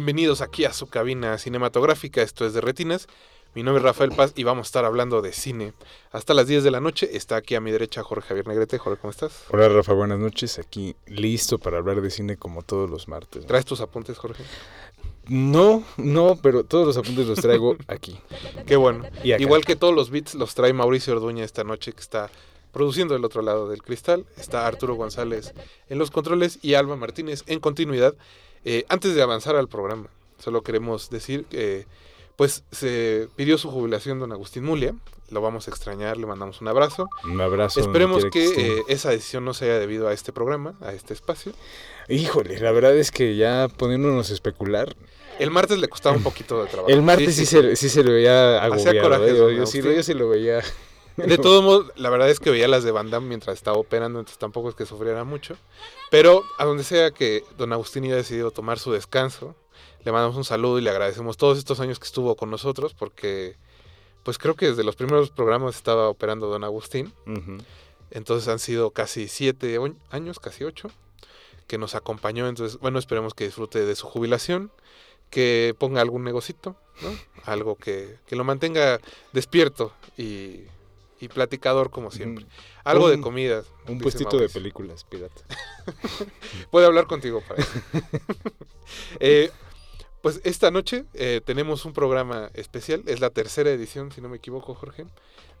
Bienvenidos aquí a su cabina cinematográfica, esto es de Retinas. Mi nombre es Rafael Paz y vamos a estar hablando de cine. Hasta las 10 de la noche está aquí a mi derecha Jorge Javier Negrete. Jorge, ¿cómo estás? Hola Rafa, buenas noches. Aquí listo para hablar de cine como todos los martes. ¿no? ¿Traes tus apuntes, Jorge? No, no, pero todos los apuntes los traigo aquí. Qué bueno. Y. Igual que todos los beats los trae Mauricio Orduña esta noche que está produciendo del otro lado del cristal. Está Arturo González en los controles y Alba Martínez en continuidad. Eh, antes de avanzar al programa, solo queremos decir que pues se pidió su jubilación don Agustín Mulia. Lo vamos a extrañar, le mandamos un abrazo. Un abrazo. Esperemos que eh, esa decisión no se haya debido a este programa, a este espacio. Híjole, la verdad es que ya poniéndonos a especular, El martes le costaba un poquito de trabajo. el martes sí, Se, sí se le veía Hacía agobiado. corajes, ¿eh? yo, sí, yo sí lo veía. De todos modos, la verdad es que veía las de Van Damme mientras estaba operando, entonces tampoco es que sufriera mucho. Pero a donde sea que don Agustín haya decidido tomar su descanso, le mandamos un saludo y le agradecemos todos estos años que estuvo con nosotros, porque pues creo que desde los primeros programas estaba operando don Agustín. Entonces han sido casi siete años, casi ocho, que nos acompañó. Entonces, bueno, esperemos que disfrute de su jubilación, que ponga algún negocito, ¿no? Algo que, que lo mantenga despierto y, y platicador como siempre. Algo de comida. Un puestito de películas, pirata. Puede hablar contigo para eso. Eh, pues esta noche eh, tenemos un programa especial. Es la tercera edición, si no me equivoco, Jorge,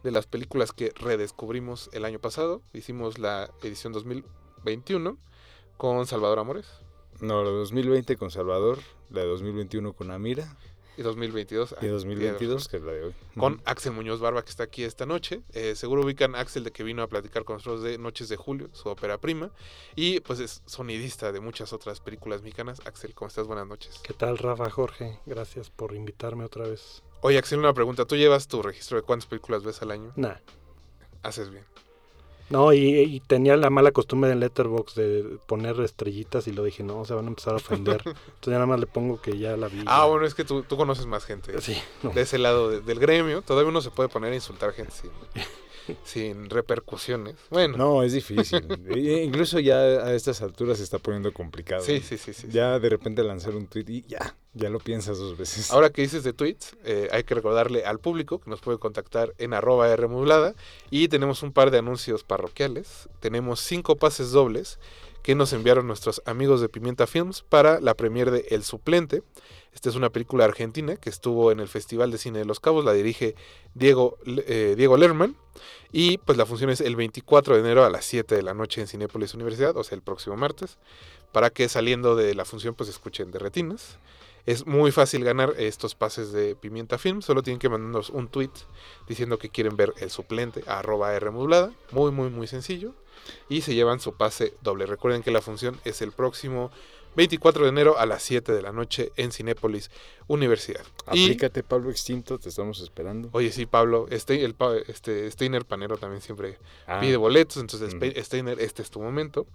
de las películas que redescubrimos el año pasado. Hicimos la edición 2021 con Salvador Amores No, la de 2020 con Salvador, la de 2021 con Amira y 2022 y ah, 2022 que es la de hoy. con. Axel Muñoz Barba que está aquí esta noche. Eh, seguro ubican a Axel de que vino a platicar con nosotros de Noches de Julio, su ópera prima. Y pues es sonidista de muchas otras películas mexicanas. Axel, ¿cómo estás? Buenas noches. ¿Qué tal, Rafa, Jorge? Gracias por invitarme otra vez. Oye, Axel, una pregunta. ¿Tú llevas tu registro de cuántas películas ves al año? Nah. Haces bien. No, y, y tenía la mala costumbre en Letterboxd de poner estrellitas y lo dije, no, se van a empezar a ofender. Entonces ya nada más le pongo que ya la vi. Ah, bueno, es que tú, tú conoces más gente. Sí, no. De ese lado de- del gremio, todavía uno se puede poner a insultar gente sin, sin repercusiones. Bueno, No, es difícil. E- Incluso ya a estas alturas se está poniendo complicado. sí, sí, sí, sí. sí. Ya de repente lanzar un tweet y ya, ya lo piensas dos veces. Ahora que dices de tweets, eh, hay que recordarle al público que nos puede contactar en arroba Rmodulada y tenemos un par de anuncios parroquiales. Tenemos cinco pases dobles que nos enviaron nuestros amigos de Pimienta Films para la premiere de El Suplente. Esta es una película argentina que estuvo en el Festival de Cine de Los Cabos, la dirige Diego, eh, Diego Lerman y pues la función es el 24 de enero a las 7 de la noche en Cinépolis Universidad, o sea, el próximo martes, para que saliendo de la función pues escuchen de retinas. Es muy fácil ganar estos pases de Pimienta Film. Solo tienen que mandarnos un tweet diciendo que quieren ver el suplente a arroba R modulada. Muy, muy, muy sencillo. Y se llevan su pase doble. Recuerden que la función es el próximo 24 de enero a las 7 de la noche en Cinépolis Universidad. Y, Aplícate, Pablo Extinto, te estamos esperando. oye, sí, Pablo, este, el, este, Steiner Panero también siempre Ah, pide boletos, entonces. Spe- Steiner, este es tu momento.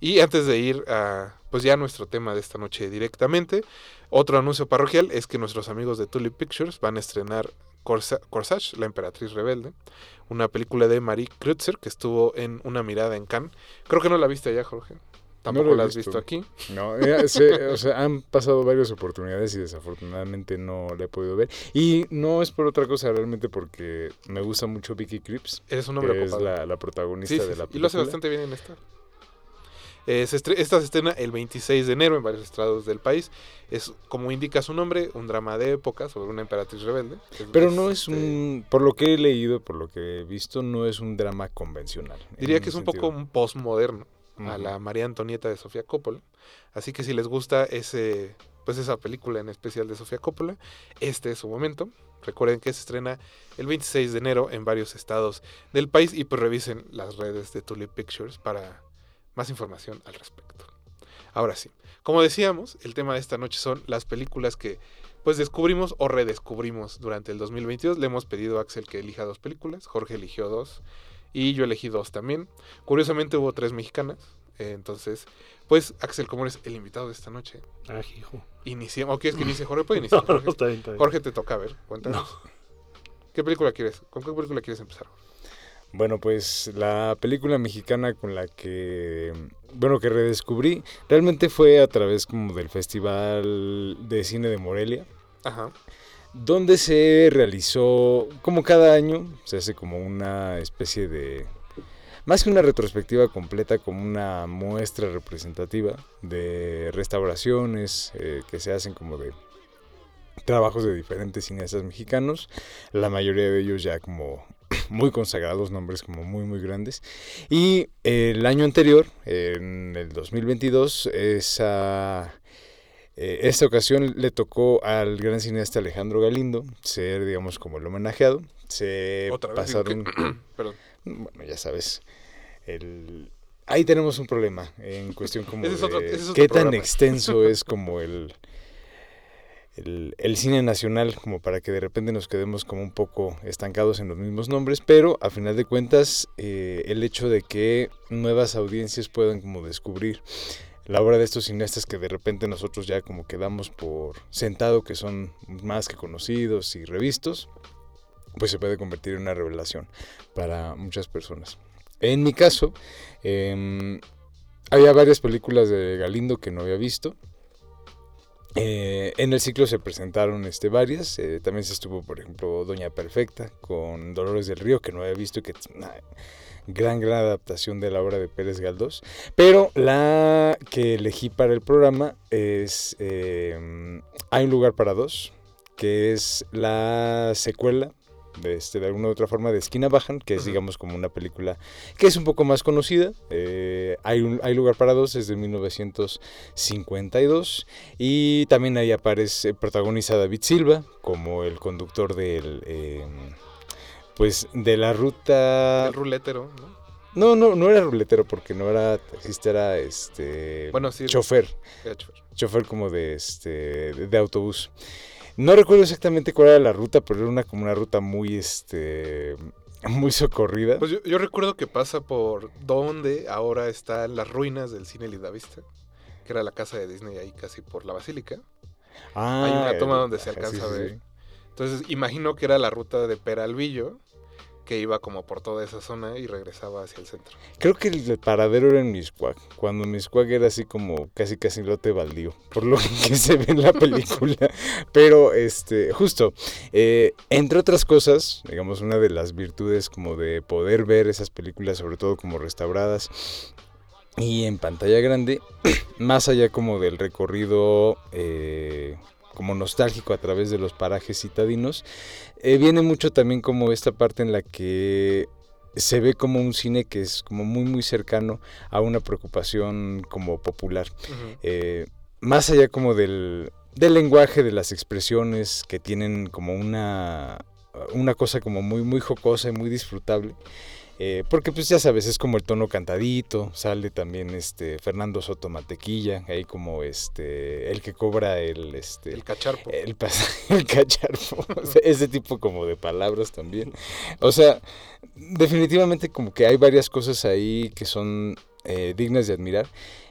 Y antes de ir a, pues ya a nuestro tema de esta noche directamente, otro anuncio parroquial es que nuestros amigos de Tulip Pictures van a estrenar Corsa- Corsage, la emperatriz rebelde, una película de Marie Kreutzer que estuvo en Una mirada en Cannes. Creo que no la viste allá, Jorge. Tampoco he la has visto. visto aquí. No, eh, se- o sea, han pasado varias oportunidades y desafortunadamente no la he podido ver. Y no es por otra cosa, realmente porque me gusta mucho Vicky Cripps, Eres un hombre que es la, la protagonista Sí, sí, de la sí, Y lo hace película. bastante bien en esta. Eh, se estre- esta se estrena el 26 de enero en varios estados del país. Es, como indica su nombre, un drama de época sobre una emperatriz rebelde. Pero no es este, un, por lo que he leído, por lo que he visto, no es un drama convencional. en Diría que es un poco un postmoderno a Ujú. la María Antonieta de Sofía Coppola. Así que si les gusta ese pues esa película en especial de Sofía Coppola. Este es su momento. Recuerden que se estrena el 26 de enero en varios estados del país y pues revisen las redes de Tulip Pictures para más información al respecto. Ahora sí, como decíamos, el tema de esta noche son las películas que pues descubrimos o redescubrimos durante el 2022. Le hemos pedido a Axel que elija dos películas, Jorge eligió dos y yo elegí dos también. Curiosamente hubo tres mexicanas, entonces, pues Axel, como eres el invitado de esta noche, Ah, hijo. iniciemos. ¿O quieres que inicie Jorge? Puede iniciar No, no, Jorge. está bien, está bien. Jorge, te toca, a ver, cuéntanos. ¿Qué película quieres? ¿Con qué película quieres empezar? Bueno, pues la película mexicana con la que, bueno, que redescubrí, realmente fue a través como del Festival de Cine de Morelia, Ajá. donde se realizó, como cada año, se hace como una especie de, más que una retrospectiva completa, como una muestra representativa de restauraciones eh, que se hacen como de trabajos de diferentes cineastas mexicanos, la mayoría de ellos ya como muy consagrados, nombres como muy muy grandes. Y el año anterior, en el 2022, esa, eh, esta ocasión le tocó al gran cineasta Alejandro Galindo ser, digamos, como el homenajeado. Se Otra vez. pasaron... que- Perdón. Bueno, ya sabes, el... ahí tenemos un problema en cuestión como es de otro- es qué tan programa. extenso es como el, el, cine nacional, como para que de repente nos quedemos como un poco estancados en los mismos nombres, pero a final de cuentas eh, el hecho de que nuevas audiencias puedan como descubrir la obra de estos cineastas que de repente nosotros ya como quedamos por sentado que son más que conocidos y revistos, pues se puede convertir en una revelación para muchas personas. En mi caso, em, había varias películas de Galindo que no había visto. Eh, en el ciclo se presentaron este, varias. eh, también se estuvo, por ejemplo, Doña Perfecta con Dolores del Río, que no había visto, que una gran, gran adaptación de la obra de Pérez Galdós. Pero la que elegí para el programa es em, Hay un lugar para dos, que es la secuela de, este, de alguna u otra forma de Esquina Bajan, que es digamos como una película que es un poco más conocida. Eh, hay, un, hay lugar para dos, es de 1952 y también ahí aparece, protagoniza David Silva como el conductor del... eh, pues de la ruta... El ruletero, ¿no? No, no, no era ruletero porque no era taxista, era este... Bueno, sí. chofer Era chofer. chofer como de este de autobús. No recuerdo exactamente cuál era la ruta, pero era una como una ruta muy este muy socorrida. Pues yo, yo recuerdo que pasa por donde ahora están las ruinas del cine Lidavista, que era la casa de Disney ahí casi por la basílica. Ah, hay una toma el- donde se alcanza a sí, ver. sí. Entonces imagino que era la ruta de Peralvillo, que iba como por toda esa zona y regresaba hacia el centro. Creo que el paradero era en Miscuac, cuando Miscuac era así como casi casi lote baldío, por lo que se ve en la película. Pero este, justo, eh, entre otras cosas, digamos, una de las virtudes como de poder ver esas películas, sobre todo como restauradas y en pantalla grande, más allá como del recorrido eh, como nostálgico a través de los parajes citadinos, eh, viene mucho también como esta parte en la que se ve como un cine que es como muy muy cercano a una preocupación como popular. Eh, más allá como del, del lenguaje, de las expresiones que tienen como una, una cosa como muy muy jocosa y muy disfrutable. Eh, porque pues ya sabes, es como el tono cantadito, sale también este Fernando Soto Mantequilla, ahí como este el que cobra el este El cacharpo. el, el cacharpo, o sea, ese tipo como de palabras también. O sea, definitivamente como que hay varias cosas ahí que son eh, dignas de admirar.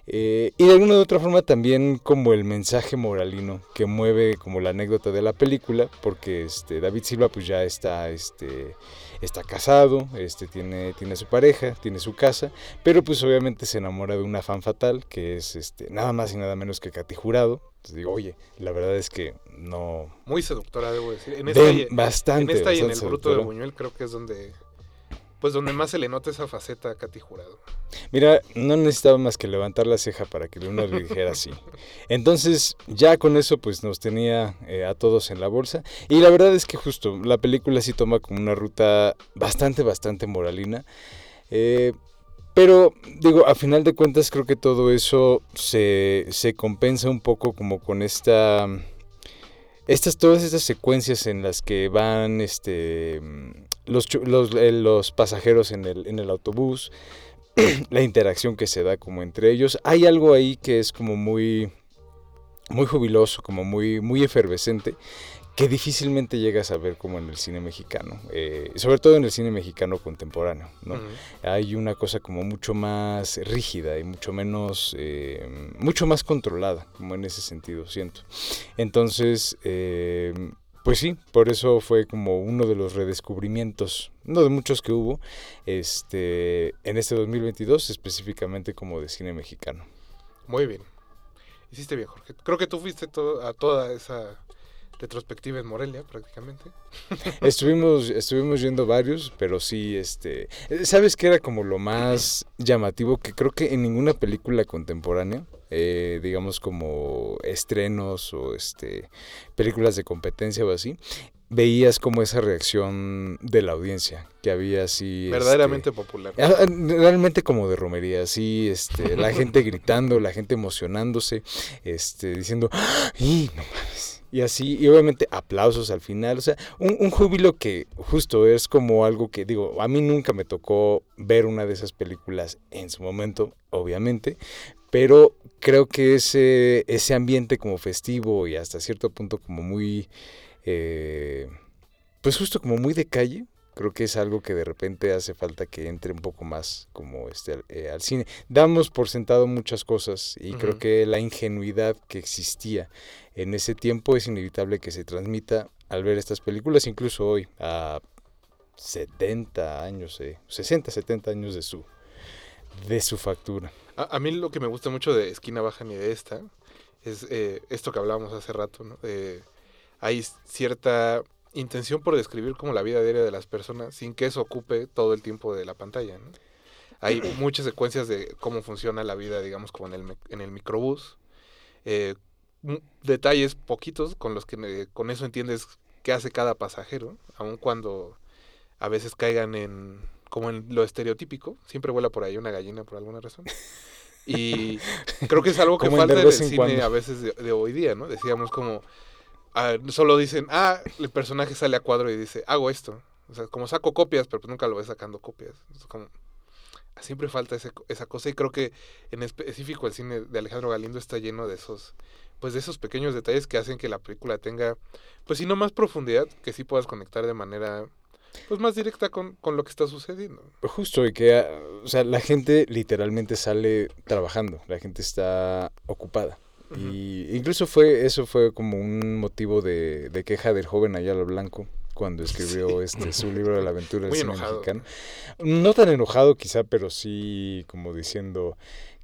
Eh, y de alguna u otra forma también como el mensaje moralino que mueve como la anécdota de la película, porque este, David Silva pues ya está, este, está casado, este, tiene, tiene su pareja, tiene su casa, pero pues obviamente se enamora de una fan fatal que es este, nada más y nada menos que Katy Jurado. Entonces digo, oye, la verdad es que no... Muy seductora, debo decir. En de- esta, y, bastante. en, esta y en el Bruto de. Buñuel creo que es donde... Pues donde más se le nota esa faceta a Katy Jurado. Mira, no necesitaba más que levantar la ceja para que uno le dijera así. Entonces, ya con eso, pues nos tenía eh, a todos en la bolsa. Y la verdad es que justo la película sí toma como una ruta bastante, bastante moralina. Eh, Pero digo, a final de cuentas creo que todo eso se, se compensa un poco como con esta... Estas, todas estas secuencias en las que van este, los, los, eh, los pasajeros en el, en el autobús, la interacción que se da como entre ellos. Hay algo ahí que es como muy, muy jubiloso, como muy, muy efervescente, que difícilmente llegas a ver como en el cine mexicano, eh, sobre todo en el cine mexicano contemporáneo, ¿no? Hay una cosa como mucho más rígida y mucho menos, eh, mucho más controlada, como en ese sentido, siento. Entonces, eh, pues sí, por eso fue como uno de los redescubrimientos, uno de muchos que hubo, este, en este 2022, específicamente como de cine mexicano. Muy bien. Hiciste bien, Jorge. Creo que tú fuiste a toda esa retrospectiva en Morelia, prácticamente. Estuvimos, estuvimos yendo varios, pero sí, este, ¿sabes qué era como lo más llamativo? Que creo que en ninguna película contemporánea, eh, digamos como estrenos o este, películas de competencia o así, veías como esa reacción de la audiencia, que había así... este, Verdaderamente popular. Ah, ah, Realmente como de romería, sí, este, la gente gritando, la gente emocionándose, este, diciendo, ¡Ah! ¡y no mames! Y así, y obviamente aplausos al final, o sea, un, un júbilo que justo es como algo que, digo, a mí nunca me tocó ver una de esas películas en su momento, obviamente, pero creo que ese, ese ambiente como festivo y hasta cierto punto como muy, eh, pues justo como muy de calle, creo que es algo que de repente hace falta que entre un poco más como este al- eh, al cine. Damos por sentado muchas cosas y creo que la ingenuidad que existía en ese tiempo es inevitable que se transmita al ver estas películas, incluso hoy, a 70 años, eh, 60, 70 años de su, de su factura. A, a mí lo que me gusta mucho de Esquina Baja ni de esta es eh, esto que hablábamos hace rato, ¿no? Eh, hay cierta intención por describir como la vida diaria de las personas sin que eso ocupe todo el tiempo de la pantalla, ¿no? Hay muchas secuencias de cómo funciona la vida, digamos, como en el, en el microbús. Eh, detalles poquitos con los que eh, con eso entiendes qué hace cada pasajero, aun cuando a veces caigan en como en lo estereotípico, siempre vuela por ahí una gallina por alguna razón. Y creo que es algo que falta en el cine cuando. a veces de, de hoy día, ¿no? Decíamos como, ah, solo dicen, ah, el personaje sale a cuadro y dice, hago esto. O sea, como saco copias, pero pues nunca lo ves sacando copias. Como, siempre falta ese esa cosa y creo que en específico el cine de Alejandro Galindo está lleno de esos, pues de esos pequeños detalles que hacen que la película tenga, pues si no más profundidad, que sí puedas conectar de manera, pues más directa con, con lo que está sucediendo. Justo, y que, ah, o sea, la gente literalmente sale trabajando, la gente está ocupada. Y incluso fue, eso fue como un motivo de, de queja del joven Ayala Blanco cuando escribió este su libro de la aventura del Muy cine enojado. mexicano. No tan enojado quizá, pero sí como diciendo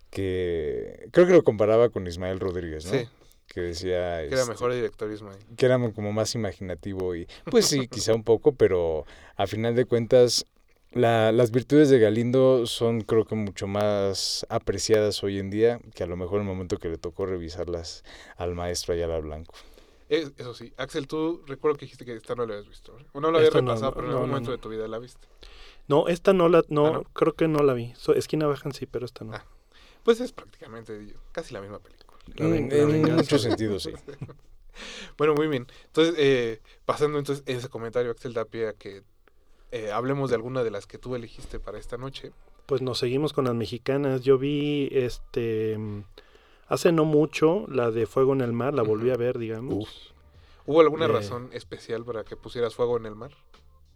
que creo que lo comparaba con Ismael Rodríguez, ¿no? Sí. Que decía Que era este, mejor directorismo ahí. que era como más imaginativo y pues sí, quizá un poco, pero a final de cuentas la- las virtudes de Galindo son creo que mucho más apreciadas hoy en día que a lo mejor el momento que le tocó revisarlas al maestro Ayala Blanco. Es- eso sí, Axel, tú recuerdo que dijiste que esta no la habías visto. ¿eh? O no la habías repasado, no, pero en no, algún no, momento no. de tu vida la viste. No, esta no la, no, Ah, ¿no? creo que no la vi. So- esquina bajan sí, pero esta no. Ah. Pues es prácticamente casi la misma película. La ven- Mm, la en venganza muchos sentidos, sí. Bueno, muy bien. Entonces, eh, pasando entonces ese comentario, Axel, da pie a que eh, hablemos de alguna de las que tú elegiste para esta noche. Pues nos seguimos con las mexicanas. Yo vi este hace no mucho la de Fuego en el Mar, la volví a ver, digamos. Uf. ¿Hubo alguna Eh. razón especial para que pusieras fuego en el mar?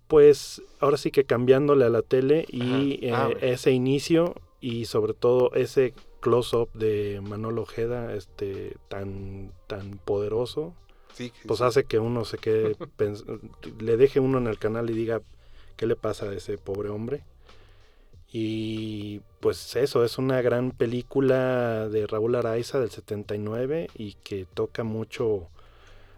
Pues ahora sí que cambiándole a la tele y. Ah, eh, bueno. ese inicio y sobre todo ese close-up de Manolo Ojeda este, tan, tan poderoso, Sí, sí, pues hace que uno se quede, le deje uno en el canal y diga, ¿qué le pasa a ese pobre hombre? Y pues eso, es una gran película de Raúl Araiza del 79 y que toca mucho,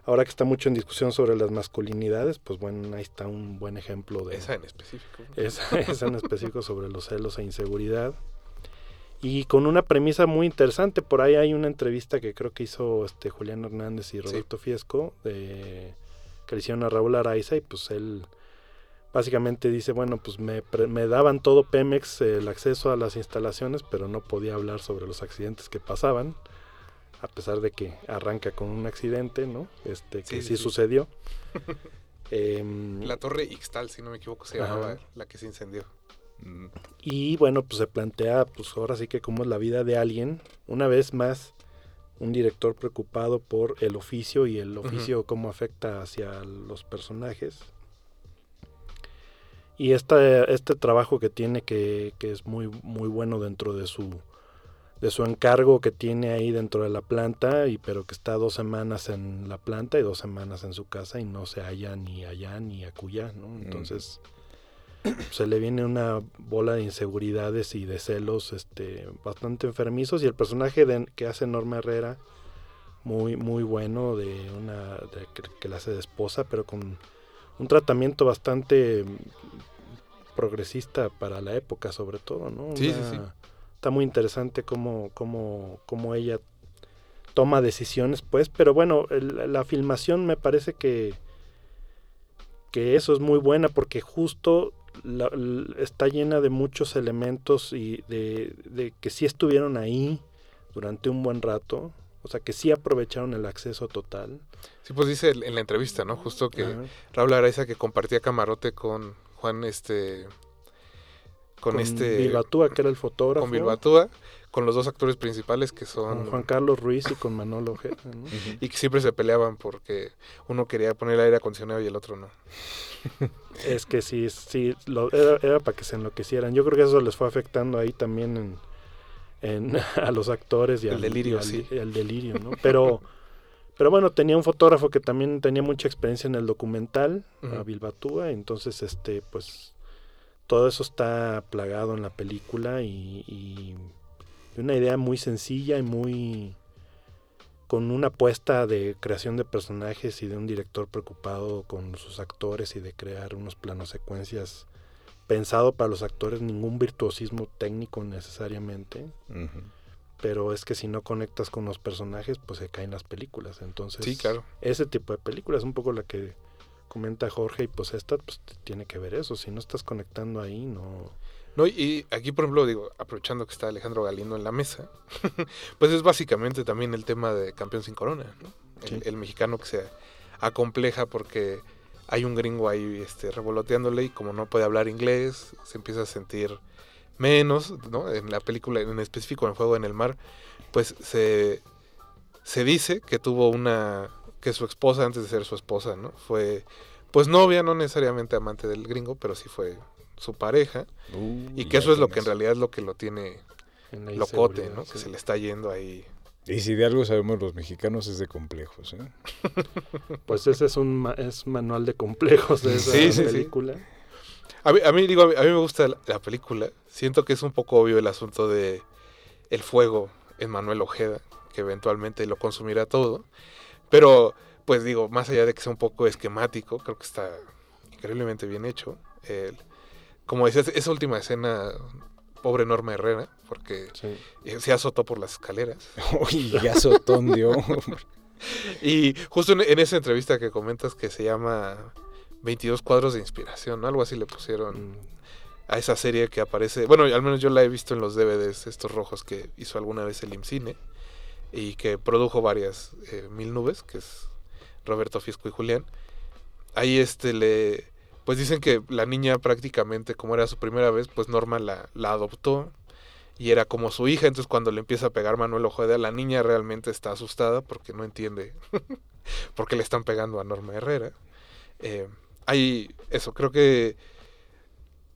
ahora que está mucho en discusión sobre las masculinidades, pues bueno, ahí está un buen ejemplo de Esa en específico. esa, esa en específico sobre los celos e inseguridad. Y con una premisa muy interesante, por ahí hay una entrevista que creo que hizo este Julián Hernández y Roberto Fiesco, de, que le hicieron a Raúl Araiza, y pues él básicamente dice, bueno, pues me, pre- me daban todo Pemex eh, el acceso a las instalaciones, pero no podía hablar sobre los accidentes que pasaban, a pesar de que arranca con un accidente, ¿no? Este, que Sí, sí, sí, sí. sucedió. Em, La torre Ixtal, si no me equivoco, se Ajá. llamaba la que se incendió. Mm, Y bueno, pues se plantea, pues ahora sí que cómo es la vida de alguien. Una vez más, un director preocupado por el oficio y el oficio cómo afecta hacia los personajes. Y esta, este trabajo que tiene, que, que es muy, muy bueno dentro de su, de su encargo que tiene ahí dentro de la planta, y pero que está dos semanas en la planta y dos semanas en su casa y no se halla ni allá ni acullá, ¿no? Entonces se le viene una bola de inseguridades y de celos este bastante enfermizos y el personaje de- que hace Norma Herrera muy muy bueno de una de que, que la hace de esposa pero con un tratamiento bastante mm, progresista para la época sobre todo no Sí, sí, Una- sí. está muy interesante cómo cómo cómo ella toma decisiones pues pero bueno el- la filmación me parece que que eso es muy buena porque justo la- está llena de muchos elementos y de, de que sí estuvieron ahí durante un buen rato, o sea que sí aprovecharon el acceso total. Sí, pues dice en la entrevista, ¿no? Justo que Ajá. Raúl Araiza que compartía camarote con Juan, este... Con, este... Bilbatúa, que era el fotógrafo, con Bilbatúa, con los dos actores principales que son... con Juan Carlos Ruiz y con Manolo Ojeda, ¿no? Y que siempre se peleaban porque uno quería poner aire acondicionado y el otro no. Es que sí, sí, lo- era, era para que se enloquecieran. Yo creo que eso les fue afectando ahí también en, en- a los actores y El al delirio, y al, sí. y al delirio, ¿no? Pero, pero bueno, tenía un fotógrafo que también tenía mucha experiencia en el documental, a Ujú. Bilbatúa, entonces, este, pues, todo eso está plagado en la película y, y una idea muy sencilla y muy con una apuesta de creación de personajes y de un director preocupado con sus actores y de crear unos planos secuencias pensado para los actores, ningún virtuosismo técnico necesariamente. Pero es que si no conectas con los personajes, pues se caen las películas. Entonces, Sí, claro. ese tipo de película es un poco la que comenta Jorge y pues esta pues, tiene que ver eso, si no estás conectando ahí, no... No, y aquí, por ejemplo, digo, aprovechando que está Alejandro Galindo en la mesa, pues es básicamente también el tema de campeón sin corona, ¿no? El, el mexicano que se acompleja porque hay un gringo ahí este, revoloteándole y como no puede hablar inglés, se empieza a sentir menos, ¿no? En la película, en específico en Fuego en el Mar, pues se, se dice que tuvo una, que su esposa antes de ser su esposa, ¿no? Fue, pues novia, no necesariamente amante del gringo, pero sí fue su pareja. Uh, Y que eso es lo que en realidad es lo que lo tiene locote, ¿no? Que se le está yendo ahí. Y si de algo sabemos los mexicanos es de complejos, ¿eh? Pues ese es un ma- es manual de complejos de esa Sí, sí, sí. película. A mí, a mí, digo, a mí, a mí me gusta la, la película. Siento que es un poco obvio el asunto de el fuego en Manuel Ojeda, que eventualmente lo consumirá todo. Pero, pues digo, más allá de que sea un poco esquemático, creo que está increíblemente bien hecho. El- como decías, esa última escena, pobre Norma Herrera, porque Sí. eh, se azotó por las escaleras. Uy, ya azotón dio. Y justo en, en esa entrevista que comentas que se llama 22 cuadros de inspiración, ¿no? Algo así le pusieron Mm, a esa serie que aparece. Bueno, al menos yo la he visto en los DVDs estos rojos que hizo alguna vez el IMCINE y que produjo varias eh, Mil Nubes, que es Roberto Fisco y Julián. Ahí este le pues dicen que la niña prácticamente como era su primera vez, pues Norma la, la adoptó y era como su hija, entonces cuando le empieza a pegar Manuel Ojeda, la niña realmente está asustada porque no entiende por qué le están pegando a Norma Herrera. Eh, hay eso, creo que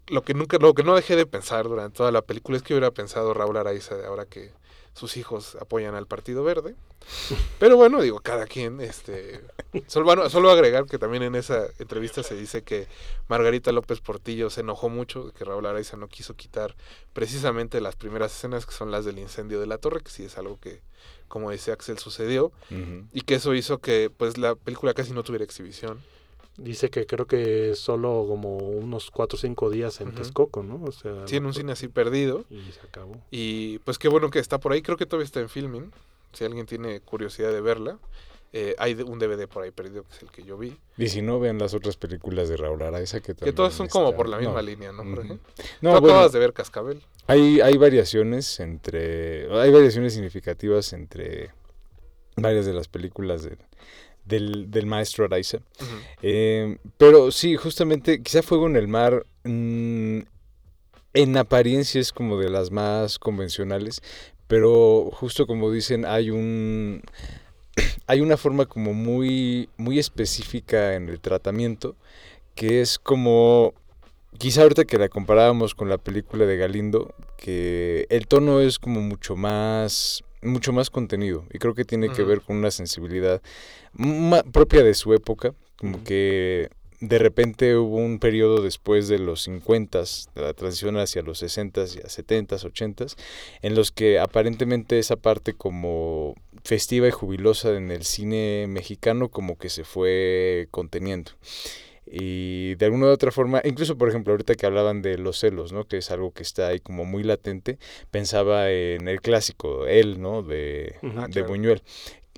lo que nunca, lo que no dejé de pensar durante toda la película es que hubiera pensado Raúl Araiza de ahora que sus hijos apoyan al Partido Verde. Pero bueno, digo, cada quien, este, solo, solo agregar que también en esa entrevista se dice que Margarita López Portillo se enojó mucho de que Raúl Araiza no quiso quitar precisamente las primeras escenas que son las del incendio de la torre, que sí es algo que, como dice Axel, sucedió, y que eso hizo que pues la película casi no tuviera exhibición. Dice que creo que solo como unos 4 o 5 días en Ujú. Texcoco, ¿no? O sea, Sí, en un cine así perdido. y se acabó. Y pues qué bueno que está por ahí. Creo que todavía está en filming. Si alguien tiene curiosidad de verla. Eh, hay de- un DVD por ahí perdido que es el que yo vi. Y si no, vean las otras películas de Raúl Araiza que Que también todas son como por la misma no. línea, ¿no. Tú No, bueno, acabas de ver Cascabel. hay, hay variaciones entre... Hay variaciones significativas entre varias de las películas del, del, del maestro Araiza. Eh, pero sí, justamente, quizá Fuego en el Mar, mm, en apariencia es como de las más convencionales, pero justo como dicen, hay un... Hay una forma como muy, muy específica en el tratamiento, que es como, quizá ahorita que la comparábamos con la película de Galindo, que el tono es como mucho más, mucho más contenido, y creo que tiene que ver con una sensibilidad propia de su época, como que de repente hubo un periodo después de los 50, de la transición hacia los 60 y a 70, 80, en los que aparentemente esa parte como festiva y jubilosa en el cine mexicano como que se fue conteniendo. Y de alguna u otra forma, incluso por ejemplo ahorita que hablaban de los celos, ¿no? Que es algo que está ahí como muy latente, pensaba en el clásico, él, ¿no? De. Ah, de claro. Buñuel.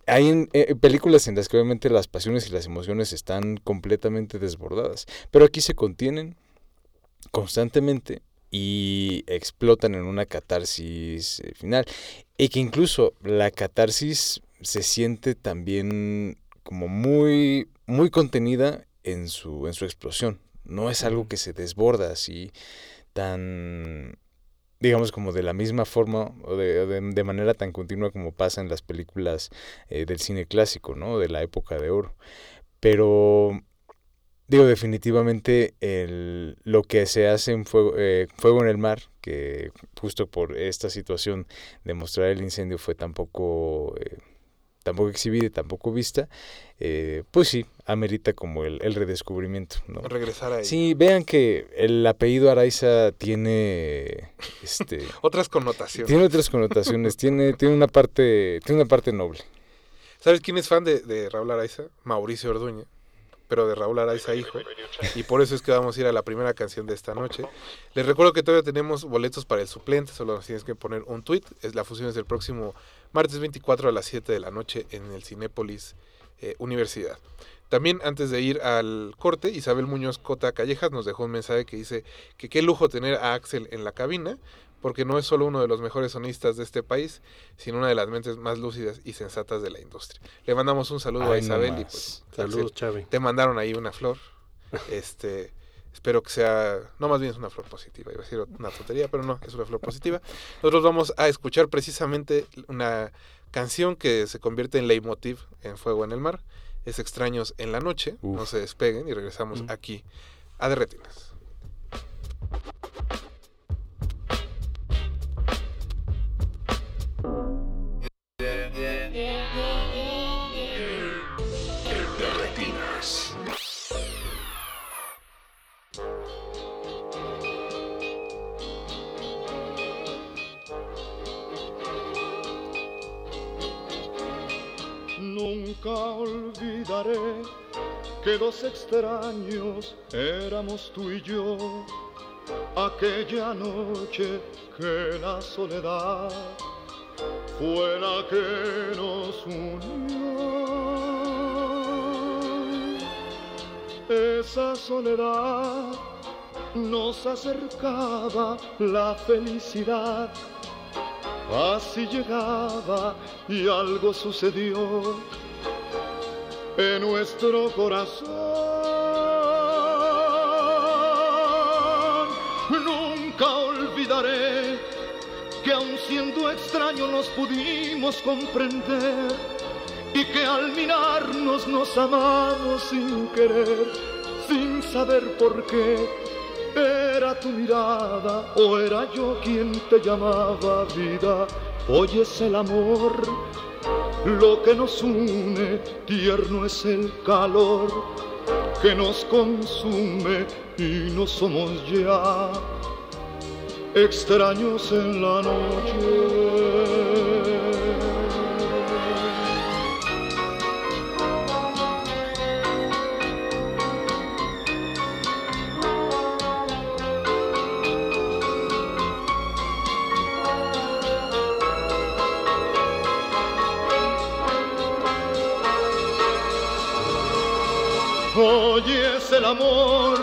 Hay en- eh, películas en las que obviamente las pasiones y las emociones están completamente desbordadas, pero aquí se contienen constantemente y explotan en una catarsis eh, final. Y que incluso la catarsis se siente también como muy, muy contenida en su, en su explosión. No es algo que se desborda así tan, digamos, como de la misma forma o de, de- de manera tan continua como pasa en las películas eh, del cine clásico, ¿no? De la época de oro. Pero, digo, definitivamente el, lo que se hace en Fuego, eh, Fuego en el Mar, que justo por esta situación de mostrar el incendio fue tampoco... eh, tampoco exhibida y tampoco vista, eh, pues sí, amerita como el, el redescubrimiento, ¿no? Regresar ahí. Sí, vean que el apellido Araiza tiene este Otras connotaciones. tiene otras connotaciones, tiene tiene una parte tiene una parte noble. ¿Sabes quién es fan de, de Raúl Araiza? Mauricio Orduña, pero de Raúl Araiza hijo. Y por eso es que vamos a ir a la primera canción de esta noche. Les recuerdo que todavía tenemos boletos para el suplente, solo nos tienes que poner un tweet. Es, la fusión es el próximo martes 24 a las 7 de la noche en el Cinépolis eh, Universidad. También antes de ir al corte, Isabel Muñoz Cota Callejas nos dejó un mensaje que dice que qué lujo tener a Axel en la cabina, porque no es solo uno de los mejores sonistas de este país, sino una de las mentes más lúcidas y sensatas de la industria. Le mandamos un saludo a no Isabel y pues Saludos, Axel, te mandaron ahí una flor. Este, espero que sea, no más bien es una flor positiva, iba a decir una tontería, pero no, es una flor positiva. Nosotros vamos a escuchar precisamente una canción que se convierte en leitmotiv en Fuego en el Mar. Es Extraños en la Noche. No se despeguen y regresamos Mm. aquí a Derretinas. Derretinas. Nunca que dos extraños éramos tú y yo. Aquella noche que la soledad fue la que nos unió. Esa soledad nos acercaba la felicidad. Así llegaba y algo sucedió en nuestro corazón. Nunca olvidaré que aun siendo extraños nos pudimos comprender y que al mirarnos nos amamos sin querer, sin saber por qué. Era tu mirada o era yo quien te llamaba vida. Hoy es el amor lo que nos une, tierno es el calor que nos consume y no somos ya extraños en la noche. Hoy es el amor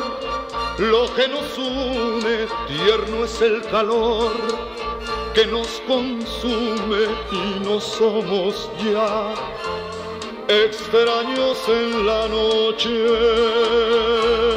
lo que nos une, tierno es el calor que nos consume y no somos ya extraños en la noche.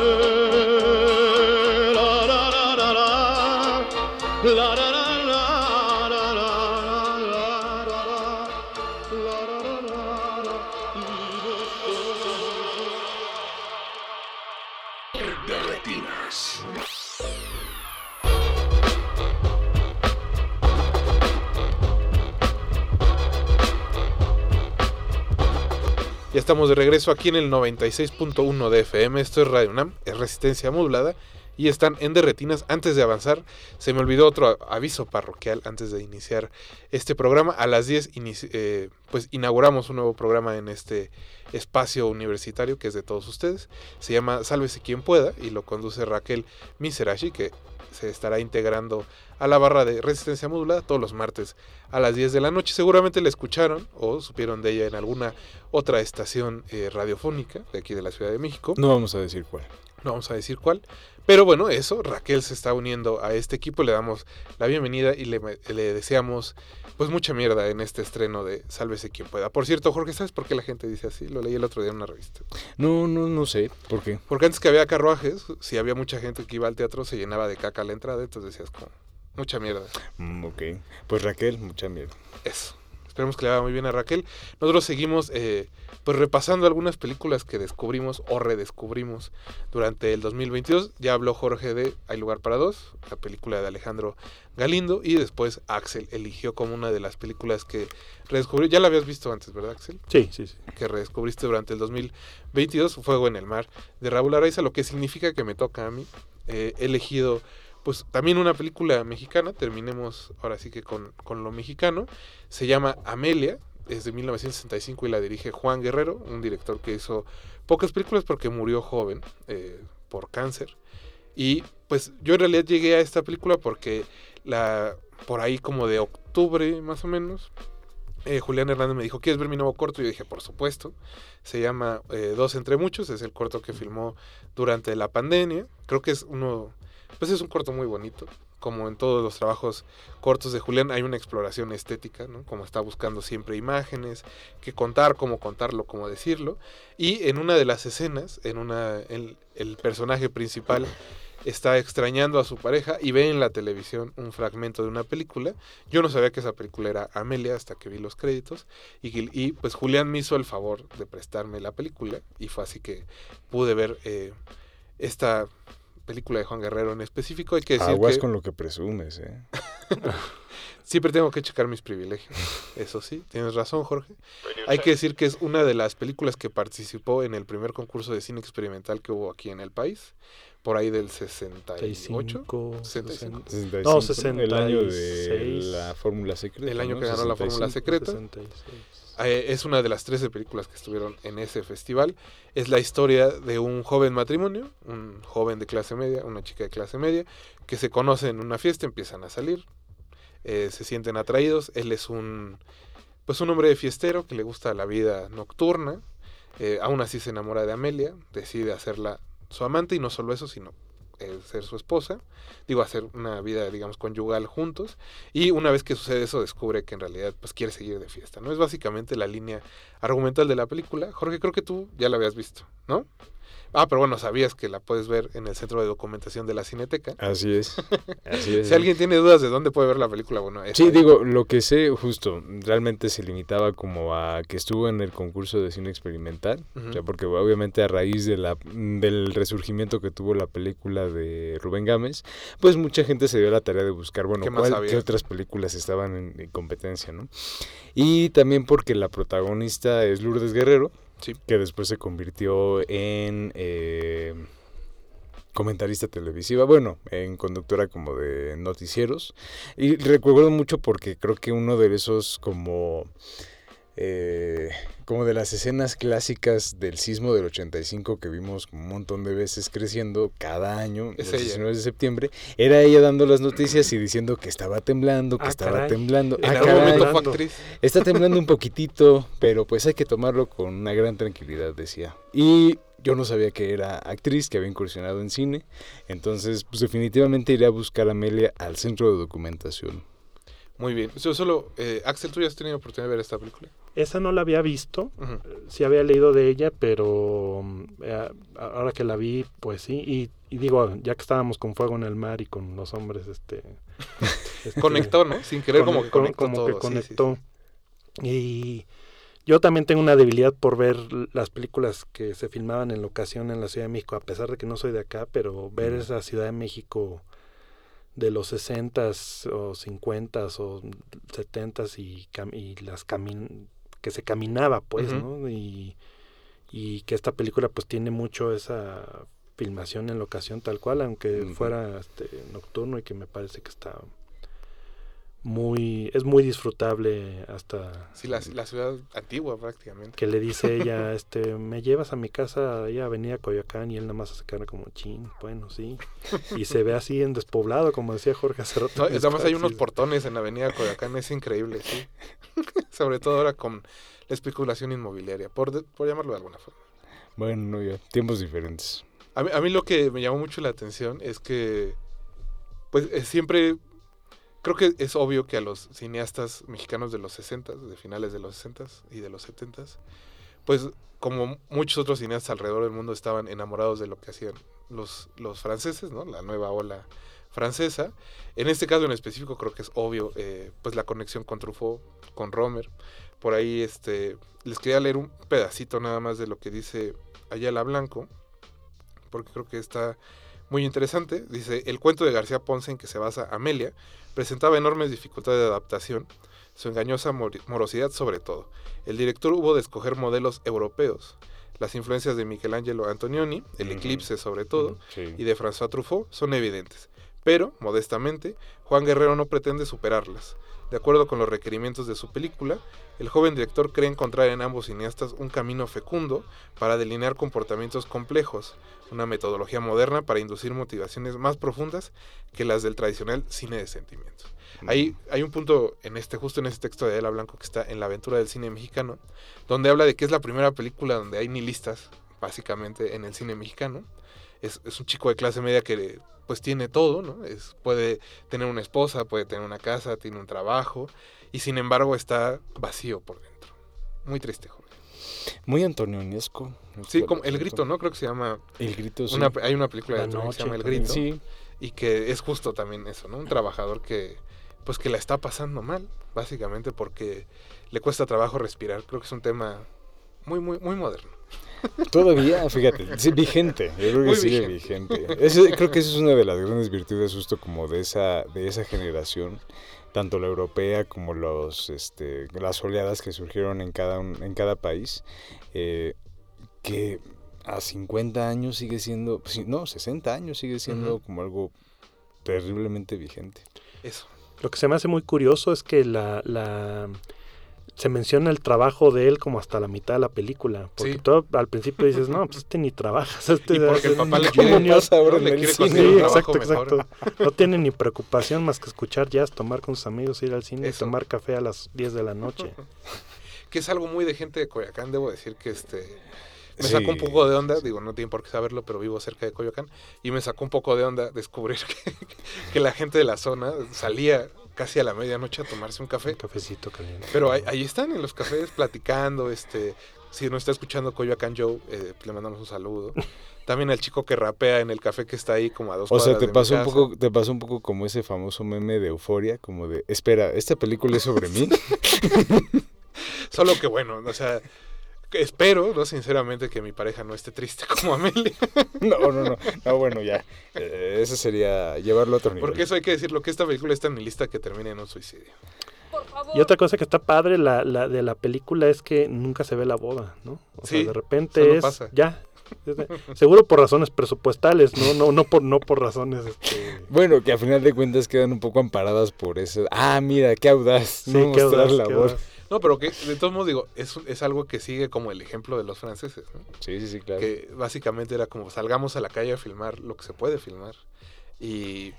Estamos de regreso aquí en el 96.1 de FM. Esto es Radio UNAM, es resistencia modulada. Y están en Derretinas. Antes de avanzar, se me olvidó otro aviso parroquial antes de iniciar este programa. A las 10 inici- eh, pues inauguramos un nuevo programa en este espacio universitario que es de todos ustedes. Se llama Sálvese quien pueda y lo conduce Raquel Miserashi, que se estará integrando a la barra de resistencia modulada todos los martes a las 10 de la noche. Seguramente la escucharon o supieron de ella en alguna otra estación eh, radiofónica de aquí de la Ciudad de México. No vamos a decir cuál. No vamos a decir cuál. Pero bueno, eso, Raquel se está uniendo a este equipo, le damos la bienvenida y le, le deseamos pues mucha mierda en este estreno de Sálvese quien pueda. Por cierto, Jorge, ¿sabes por qué la gente dice así? Lo leí el otro día en una revista. No, no, no sé. ¿Por qué? Porque antes que había carruajes, si había mucha gente que iba al teatro, se llenaba de caca la entrada, entonces decías como, mucha mierda. Mm, ok. Pues Raquel, mucha mierda. Eso. Esperemos que le vaya muy bien a Raquel. Nosotros seguimos eh, pues repasando algunas películas que descubrimos o redescubrimos durante el 2022. Ya habló Jorge de Hay lugar para dos, la película de Alejandro Galindo, y después Axel eligió como una de las películas que redescubrió. Ya la habías visto antes, ¿verdad, Axel? Sí, sí, sí. Que redescubriste durante el 2022, Fuego en el Mar, de Raúl Araiza, lo que significa que me toca a mí. Eh, he elegido pues también una película mexicana, terminemos ahora sí que con, con lo mexicano, se llama Amelia, es de 1965 y la dirige Juan Guerrero, un director que hizo pocas películas porque murió joven eh, por cáncer. Y pues yo en realidad llegué a esta película porque la por ahí como de octubre más o menos, eh, Julián Hernández me dijo, ¿quieres ver mi nuevo corto? Y yo dije, por supuesto. Se llama eh, Dos entre muchos, es el corto que filmó durante la pandemia. Creo que es uno, pues es un corto muy bonito. Como en todos los trabajos cortos de Julián, hay una exploración estética, ¿no? Como está buscando siempre imágenes, qué contar, cómo contarlo, cómo decirlo. Y en una de las escenas, en una, el, el personaje principal está extrañando a su pareja y ve en la televisión un fragmento de una película. Yo no sabía que esa película era Amelia hasta que vi los créditos y, y pues Julián me hizo el favor de prestarme la película y fue así que pude ver eh, esta película de Juan Guerrero en específico. Hay que decir Aguas que con lo que presumes, ¿eh? siempre tengo que checar mis privilegios. Eso sí, tienes razón, Jorge. Hay que decir que es una de las películas que participó en el primer concurso de cine experimental que hubo aquí en el país, por ahí del 68. 65, 65. 60, 65, No, El año de 66. la fórmula secreta. El año ¿no? que ganó la fórmula 65. secreta. 66. Eh, es una de las 13 películas que estuvieron en ese festival. Es la historia de un joven matrimonio, un joven de clase media, una chica de clase media, que se conocen en una fiesta, empiezan a salir, eh, se sienten atraídos. Él es un, pues un hombre fiestero que le gusta la vida nocturna. eh, aún así se enamora de Amelia, decide hacerla su amante y no solo eso, sino eh, ser su esposa. Digo, hacer una vida, digamos, conyugal juntos. Y una vez que sucede eso, descubre que en realidad pues quiere seguir de fiesta, ¿no? Es básicamente la línea argumental de la película. Jorge, creo que tú ya la habías visto, ¿no? Ah, pero bueno, sabías que la puedes ver en el centro de documentación de la Cineteca. Así es. Así es. Si alguien tiene dudas de dónde puede ver la película, bueno, Sí, ahí. digo, lo que sé justo, realmente se limitaba como a que estuvo en el concurso de cine experimental, Ujú. o sea, porque obviamente a raíz de la, del resurgimiento que tuvo la película de Rubén Gámez, pues mucha gente se dio la tarea de buscar, bueno, ¿Qué cuál- qué otras películas estaban en, en competencia, ¿no? Y también porque la protagonista es Lourdes Guerrero, Sí. que después se convirtió en... eh, comentarista televisiva, bueno, en conductora como de noticieros. Y recuerdo mucho porque creo que uno de esos como... eh, como de las escenas clásicas del sismo del 85 que vimos un montón de veces creciendo cada año, el ella. 19 de septiembre, era ella dando las noticias y diciendo que estaba temblando, que Ah, estaba caray. temblando. En Ah, algún caray, momento fue actriz. Está temblando un poquitito, pero pues hay que tomarlo con una gran tranquilidad, decía. Y yo no sabía que era actriz, que había incursionado en cine. Entonces, pues definitivamente iré a buscar a Amelia al centro de documentación. Muy bien. Yo solo, eh, Axel, ¿tú ya has tenido oportunidad de ver esta película? Esa no la había visto, Ujú. sí había leído de ella, pero mm, eh, ahora que la vi, pues sí. Y, y digo, ya que estábamos con fuego en el mar y con los hombres, este... este, Conectó, ¿no? Sin querer, Con- como que con- conectó como todo. que sí, sí, conectó. Y yo también tengo una debilidad por ver las películas que se filmaban en locación en la Ciudad de México, a pesar de que no soy de acá, pero ver esa Ciudad de México de los 60s o 50s o 70s y, y las camin que se caminaba pues. ¿no? Y, y que esta película pues tiene mucho esa filmación en locación tal cual, aunque fuera este, nocturno y que me parece que está muy, es muy disfrutable hasta Sí, la, la ciudad antigua prácticamente. que le dice ella, este, me llevas a mi casa ahí a Avenida Coyoacán y él nada más se cara como chin, bueno, sí. Y se ve así en despoblado, como decía Jorge hace rato. No, además hay unos portones en la avenida Coyoacán, es increíble, sí. Sobre todo ahora con la especulación inmobiliaria, por, de- por llamarlo de alguna forma. Bueno, no, ya, tiempos diferentes. A mí, a mí lo que me llamó mucho la atención es que, pues eh, siempre, creo que es obvio que a los cineastas mexicanos de los 60, de finales de los 60 y de los 70, pues como muchos otros cineastas alrededor del mundo estaban enamorados de lo que hacían los, los franceses, ¿no? La nueva ola francesa. En este caso en específico creo que es obvio, eh, pues la conexión con Truffaut, con Romer. Por ahí, este, les quería leer un pedacito nada más de lo que dice Ayala Blanco, porque creo que está muy interesante. Dice, el cuento de García Ponce en que se basa Amelia presentaba enormes dificultades de adaptación, su engañosa mor- morosidad sobre todo. El director hubo de escoger modelos europeos. Las influencias de Michelangelo Antonioni, el eclipse sobre todo, Sí. y de François Truffaut son evidentes. Pero, modestamente, Juan Guerrero no pretende superarlas. De acuerdo con los requerimientos de su película, el joven director cree encontrar en ambos cineastas un camino fecundo para delinear comportamientos complejos, una metodología moderna para inducir motivaciones más profundas que las del tradicional cine de sentimientos. Hay, hay un punto en este, justo en este texto de Ela Blanco que está en la aventura del cine mexicano, donde habla de que es la primera película donde hay nihilistas, básicamente, en el cine mexicano. Es, es un chico de clase media que pues tiene todo, ¿no? Es, puede tener una esposa, puede tener una casa, tiene un trabajo, y sin embargo está vacío por dentro. Muy triste, joven. Muy antonionesco. Sí, como El Grito, ¿no? Creo que se llama... El grito, sí. Una, hay una película de La Antonio que se llama El noche Grito. Sí, y que es justo también eso, ¿no? Un trabajador que pues que la está pasando mal, básicamente porque le cuesta trabajo respirar. Creo que es un tema muy muy muy moderno. Todavía, fíjate, sí, vigente, yo creo que Muy sigue vigente. Creo que esa es una de las grandes virtudes justo como de esa, de esa generación, tanto la europea como los, este, las oleadas que surgieron en cada, un- en cada país, eh, que a 50 años sigue siendo, no, 60 años sigue siendo como algo terriblemente vigente. Eso. Lo que se me hace muy curioso es que la, la se menciona el trabajo de él como hasta la mitad de la película. Porque Sí. tú al principio dices, no, pues este ni trabaja. Este Y porque el papá le quiere, comunión". pasa ahora le quiere cine. Sí, exacto, mejor. exacto. No tiene ni preocupación más que escuchar jazz, tomar con sus amigos, ir al cine Eso. y tomar café a las 10 de la noche. Que es algo muy de gente de Coyoacán, debo decir que este me Sí, sacó un poco de onda, digo, no tienen por qué saberlo, pero vivo cerca de Coyoacán y me sacó un poco de onda descubrir que, que la gente de la zona salía casi a la medianoche a tomarse un Un café. cafecito caliente. Pero ahí, ahí están en los cafés platicando, este, si no está escuchando Coyoacán Joe, eh, le mandamos un saludo. También al chico que rapea en el café que está ahí como a dos O sea, te pasó un poco, te pasó un poco como ese famoso meme de euforia, como de, espera, ¿esta película es sobre mí? Solo que bueno, o sea, espero, no sinceramente, que mi pareja no esté triste como Amelia. No, no, no. No, bueno, ya. Eh, eso sería llevarlo a otro nivel. Porque eso hay que decirlo, que esta película está en mi lista que termina en un suicidio. Y otra cosa que está padre la, la de la película es que nunca se ve la boda, ¿no? O Sí, sea, de repente es pasa. ya. Seguro por razones presupuestales, no, no, no por, no por razones, este, Bueno, que a final de cuentas quedan un poco amparadas por eso. Ah, mira, qué audaz. sí, no qué mostrar audaz, la qué voz. audaz. No, pero que de todos modos digo, es, es algo que sigue como el ejemplo de los franceses, ¿no? Sí, sí, sí, claro. que básicamente era como salgamos a la calle a filmar lo que se puede filmar. Y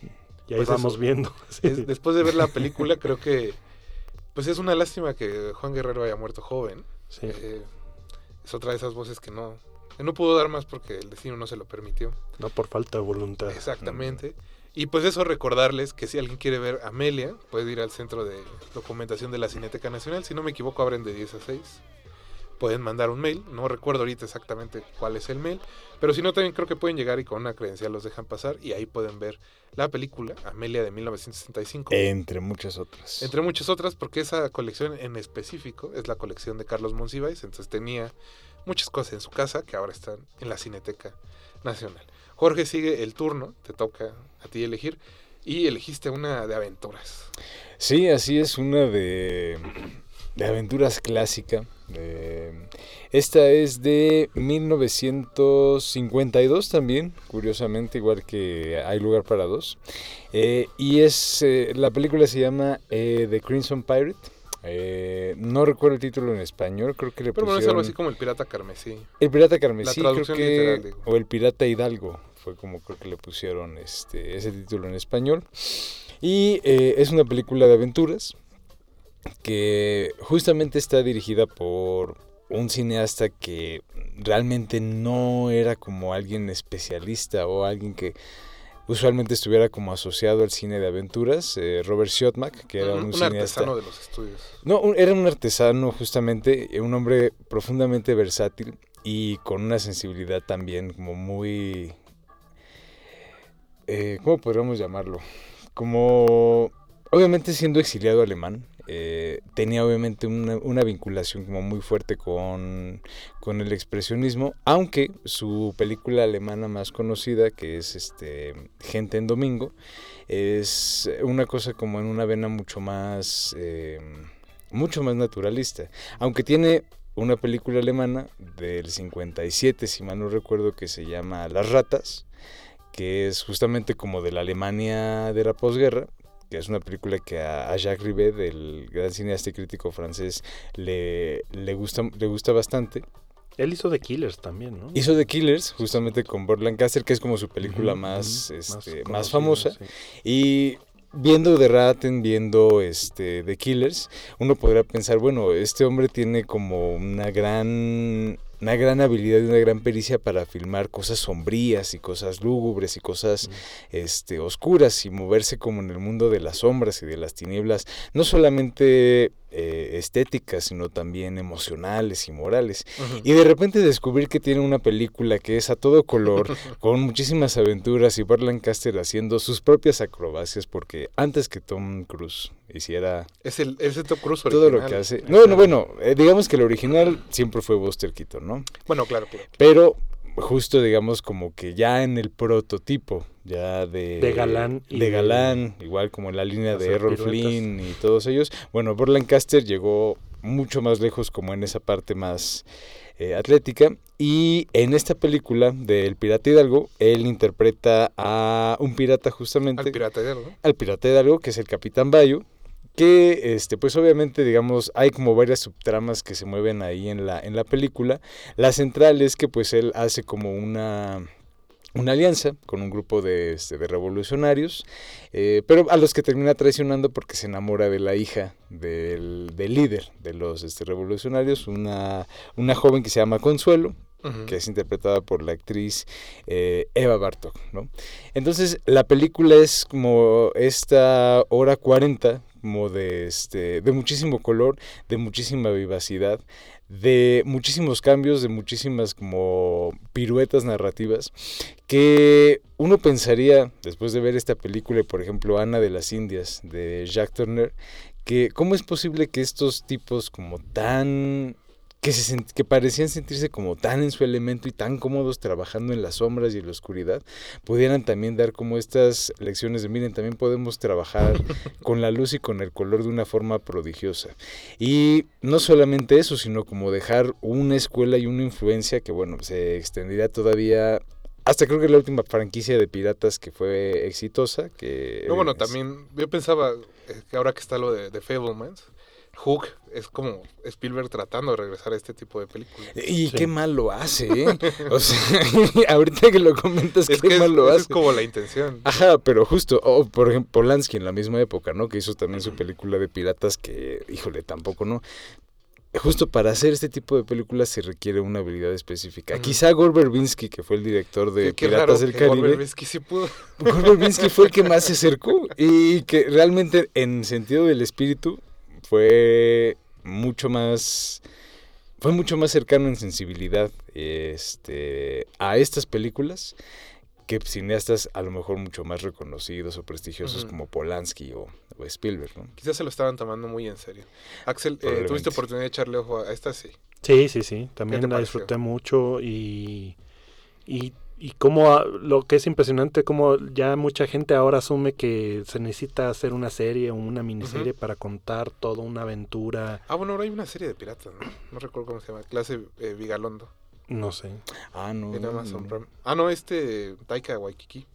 Y ahí Pues vamos eso. viendo. es- después de ver la película creo que pues es una lástima que Juan Guerrero haya muerto joven. Sí. Eh, es otra de esas voces que no, No pudo dar más porque el destino no se lo permitió. No por falta de voluntad. Exactamente. Y pues eso recordarles que si alguien quiere ver Amelia, puede ir al centro de documentación de la Cineteca Nacional. Si no me equivoco, abren de 10 a 6. Pueden mandar un mail, no recuerdo ahorita exactamente cuál es el mail, pero si no también creo que pueden llegar y con una credencial los dejan pasar y ahí pueden ver la película Amelia de 1965. Entre muchas otras. Entre muchas otras, porque esa colección en específico es la colección de Carlos Monsiváis, entonces tenía muchas cosas en su casa que ahora están en la Cineteca Nacional. Jorge sigue el turno, te toca a ti elegir, y elegiste una de aventuras. Sí, así es, una de, de aventuras clásica. Esta es de 1952 también, curiosamente, igual que Hay lugar para dos. Eh, y es eh, la película se llama eh, The Crimson Pirate. Eh, no recuerdo el título en español, creo que le Pero bueno, es pusieron algo así como el pirata carmesí. El Pirata Carmesí, La creo traducción que literal, o el Pirata Hidalgo fue como creo que le pusieron este ese título en español. Y eh, es una película de aventuras que justamente está dirigida por un cineasta que realmente no era como alguien especialista o alguien que usualmente estuviera como asociado al cine de aventuras, eh, Robert Siodmak, que era un, un cineasta. artesano de los estudios. No, un- era un artesano justamente, eh, un hombre profundamente versátil y con una sensibilidad también como muy... eh, ¿Cómo podríamos llamarlo? Como... Obviamente siendo exiliado alemán, eh, tenía obviamente una, vinculación como muy fuerte con, con el expresionismo, aunque su película alemana más conocida, que es este Gente en Domingo, es una cosa como en una vena mucho más... eh, mucho más naturalista. Aunque tiene una película alemana del 57, si mal no recuerdo, que se llama Las Ratas, que es justamente como de la Alemania de la posguerra, que es una película que a, Jacques Rivet, el gran cineasta y crítico francés, le, le, gusta, le gusta bastante. Él hizo The Killers también, ¿no? Hizo The Killers, justamente con Burt Lancaster, que es como su película más, este, más famosa. sí. Y viendo The Ratten, viendo este The Killers, uno podría pensar, bueno, este hombre tiene como una gran una gran habilidad y una gran pericia para filmar cosas sombrías y cosas lúgubres y cosas este, oscuras y moverse como en el mundo de las sombras y de las tinieblas, no solamente eh, estéticas, sino también emocionales y morales. Y de repente descubrir que tiene una película que es a todo color, con muchísimas aventuras y Burt Lancaster haciendo sus propias acrobacias, porque antes que Tom Cruise hiciera Es el, es el Tom Cruise todo lo que hace. No, no, bueno, eh, digamos que el original siempre fue Buster Keaton, ¿no? Bueno, claro, claro. Pero justo digamos como que ya en el prototipo ya de De galán y de de galán igual como en la línea de Errol. Flynn y todos ellos bueno Burt Lancaster llegó mucho más lejos como en esa parte más eh, atlética y en esta película del Pirata Hidalgo él interpreta a un pirata justamente Al pirata de al pirata Hidalgo, que es el Capitán Bayo, que este, pues obviamente, digamos, hay como varias subtramas que se mueven ahí en la, en la película. La central es que pues él hace como una una alianza con un grupo de, este, de revolucionarios, eh, pero a los que termina traicionando porque se enamora de la hija del, del líder de los este, revolucionarios, una, una joven que se llama Consuelo, que es interpretada por la actriz eh, Eva Bartok, ¿no? Entonces, la película es como esta hora 40, como de, este, de muchísimo color, de muchísima vivacidad, de muchísimos cambios, de muchísimas como piruetas narrativas, que uno pensaría, después de ver esta película, por ejemplo, Ana de las Indias, de Jack Turner, que cómo es posible que estos tipos como tan que, se que parecían sentirse como tan en su elemento y tan cómodos trabajando en las sombras y en la oscuridad, pudieran también dar como estas lecciones de, miren, también podemos trabajar con la luz y con el color de una forma prodigiosa. Y no solamente eso, sino como dejar una escuela y una influencia que, bueno, se extenderá todavía hasta creo que la última franquicia de piratas que fue exitosa. Que No, bueno, también yo pensaba eh, que ahora que está lo de, de Fablemans, Hook es como Spielberg tratando de regresar a este tipo de películas. Y Sí. qué mal lo hace, ¿eh? O sea, ahorita que lo comentas, Es qué que es, mal lo hace. es como la intención. Ajá, pero justo, o por ejemplo, Polanski en la misma época, ¿no? Que hizo también su película de piratas que, híjole, tampoco, ¿no? justo para hacer este tipo de películas se requiere una habilidad específica. Quizá Gore Verbinski, que fue el director de Qué- Piratas raro del Gore Caribe, Verbinski sí pudo. Gore Verbinski fue el que más se acercó y que realmente en sentido del espíritu fue mucho más fue mucho más cercano en sensibilidad este a estas películas que cineastas a lo mejor mucho más reconocidos o prestigiosos como Polanski o, o Spielberg, ¿no? Quizás se lo estaban tomando muy en serio. Axel, eh. ¿tuviste oportunidad de echarle ojo a esta? Sí. Sí, sí, sí. También la pareció? disfruté mucho y, y, y como a- lo que es impresionante, como ya mucha gente ahora asume que se necesita hacer una serie o una miniserie para contar toda una aventura, Ah, bueno, ahora hay una serie de piratas, ¿no? No recuerdo cómo se llama. Clase eh, Vigalondo. no sé. Ah, no. en Amazon no. Prime. Ah, no, este Taika Waikiki.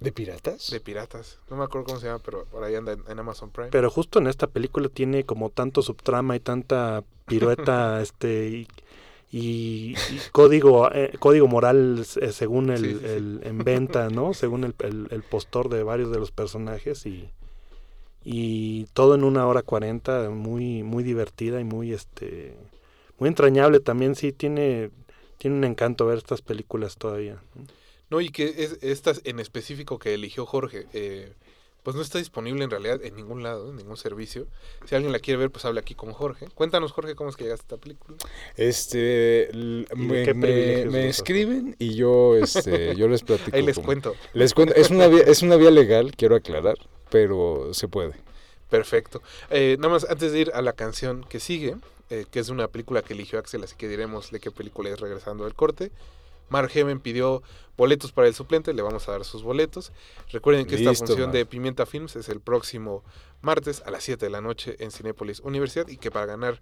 ¿De piratas? De piratas. No me acuerdo cómo se llama, pero por ahí anda en, en Amazon Prime. Pero justo en esta película tiene como tanto subtrama y tanta pirueta este y, y- y código eh, código moral eh, según el, Sí, sí, sí. el- en venta, ¿no? Según el, el- el postor de varios de los personajes y y todo en una hora cuarenta, muy muy divertida y muy este muy entrañable también sí tiene tiene un encanto ver estas películas todavía. ¿no? Y que es, esta en específico que eligió Jorge, eh, pues no está disponible en realidad en ningún lado, en ningún servicio. Si alguien la quiere ver, pues habla aquí con Jorge. Cuéntanos, Jorge, cómo es que llegaste a esta película. Este, l- ¿Y de me, qué me- escriben y yo, este, yo les platico. Ahí les cuento. Les cuento, es una vía, es una vía legal, quiero aclarar, pero se puede. Perfecto. Eh, nada más antes de ir a la canción que sigue, eh, que es una película que eligió Axel, así que diremos de qué película es regresando del corte. Mark pidió boletos para el suplente, le vamos a dar sus boletos. Recuerden que esta función de Pimienta Films es el próximo martes a las 7 de la noche en Cinépolis Universidad y que para ganar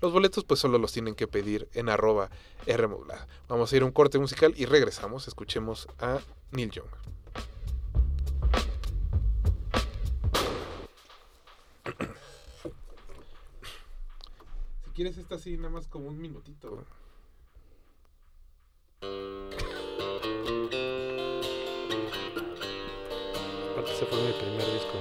los boletos pues solo los tienen que pedir en arroba Rmodulada. Vamos a ir a un corte musical y regresamos, escuchemos a Neil Young. Si quieres esta así nada más como un minutito. Aparte ese fue mi primer disco.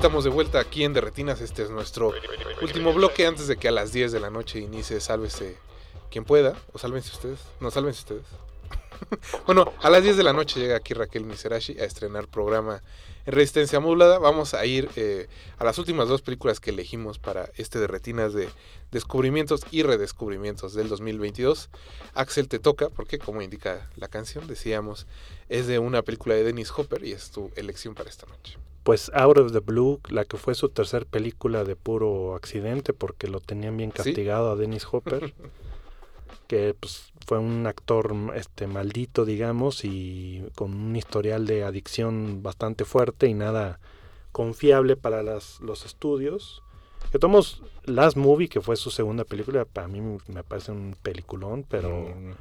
Estamos de vuelta aquí en Derretinas. Este es nuestro último bloque antes de que a las 10 de la noche inicie Sálvese quien pueda. O sálvense ustedes. No, sálvense ustedes. bueno, a las 10 de la noche llega aquí Raquel Miserashi a estrenar programa en Resistencia Modulada. Vamos a ir eh, a las últimas dos películas que elegimos para este Derretinas de descubrimientos y redescubrimientos del 2022. Axel te toca, porque como indica la canción, decíamos, es de una película de Dennis Hopper y es tu elección para esta noche. Pues Out of the Blue, la que fue su tercer película de puro accidente porque lo tenían bien Sí. castigado a Dennis Hopper, que pues fue un actor este maldito, digamos, y con un historial de adicción bastante fuerte y nada confiable para las, los estudios. Que tomamos Last Movie, que fue su segunda película, para mí me parece un peliculón, pero Mm,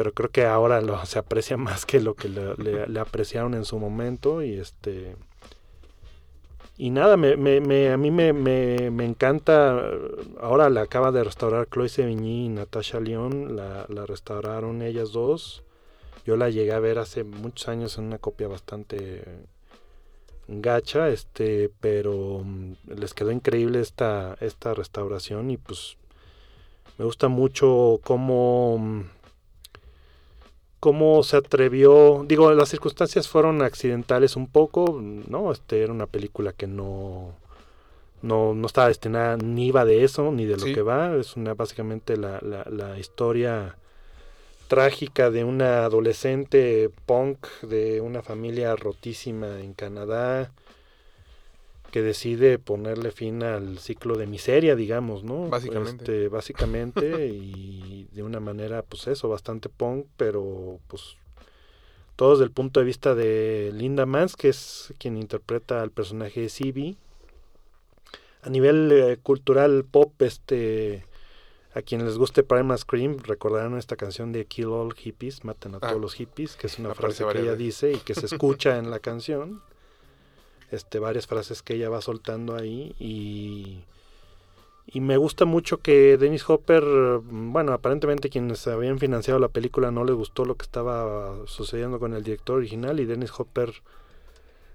pero creo que ahora se aprecia más que lo que le, apreciaron en su momento y este y nada me, a mí me, me- me encanta ahora la acaba de restaurar Chloe Sevigny y Natasha León la, la restauraron ellas dos. Yo la llegué a ver hace muchos años en una copia bastante gacha este pero mm, les quedó increíble esta esta restauración y pues me gusta mucho cómo mm, cómo se atrevió, digo, las circunstancias fueron accidentales un poco, ¿no? Este era una película que no no, no estaba destinada ni iba de eso, ni de lo Sí. que va, es una básicamente la, la, la historia trágica de una adolescente punk de una familia rotísima en Canadá que decide ponerle fin al ciclo de miseria, digamos, ¿no? Básicamente. Este, básicamente y de una manera, pues eso, bastante punk, pero pues todo desde el punto de vista de Linda Mans, que es quien interpreta al personaje de Sibi. A nivel eh, cultural pop, este, a quienes les guste Primal Scream, recordarán esta canción de Kill All Hippies, maten a Ah. todos los hippies, que es una frase que ella dice y que se escucha en la canción. Este, varias frases que ella va soltando ahí y y me gusta mucho que Dennis Hopper, bueno, aparentemente quienes habían financiado la película no les gustó lo que estaba sucediendo con el director original y Dennis Hopper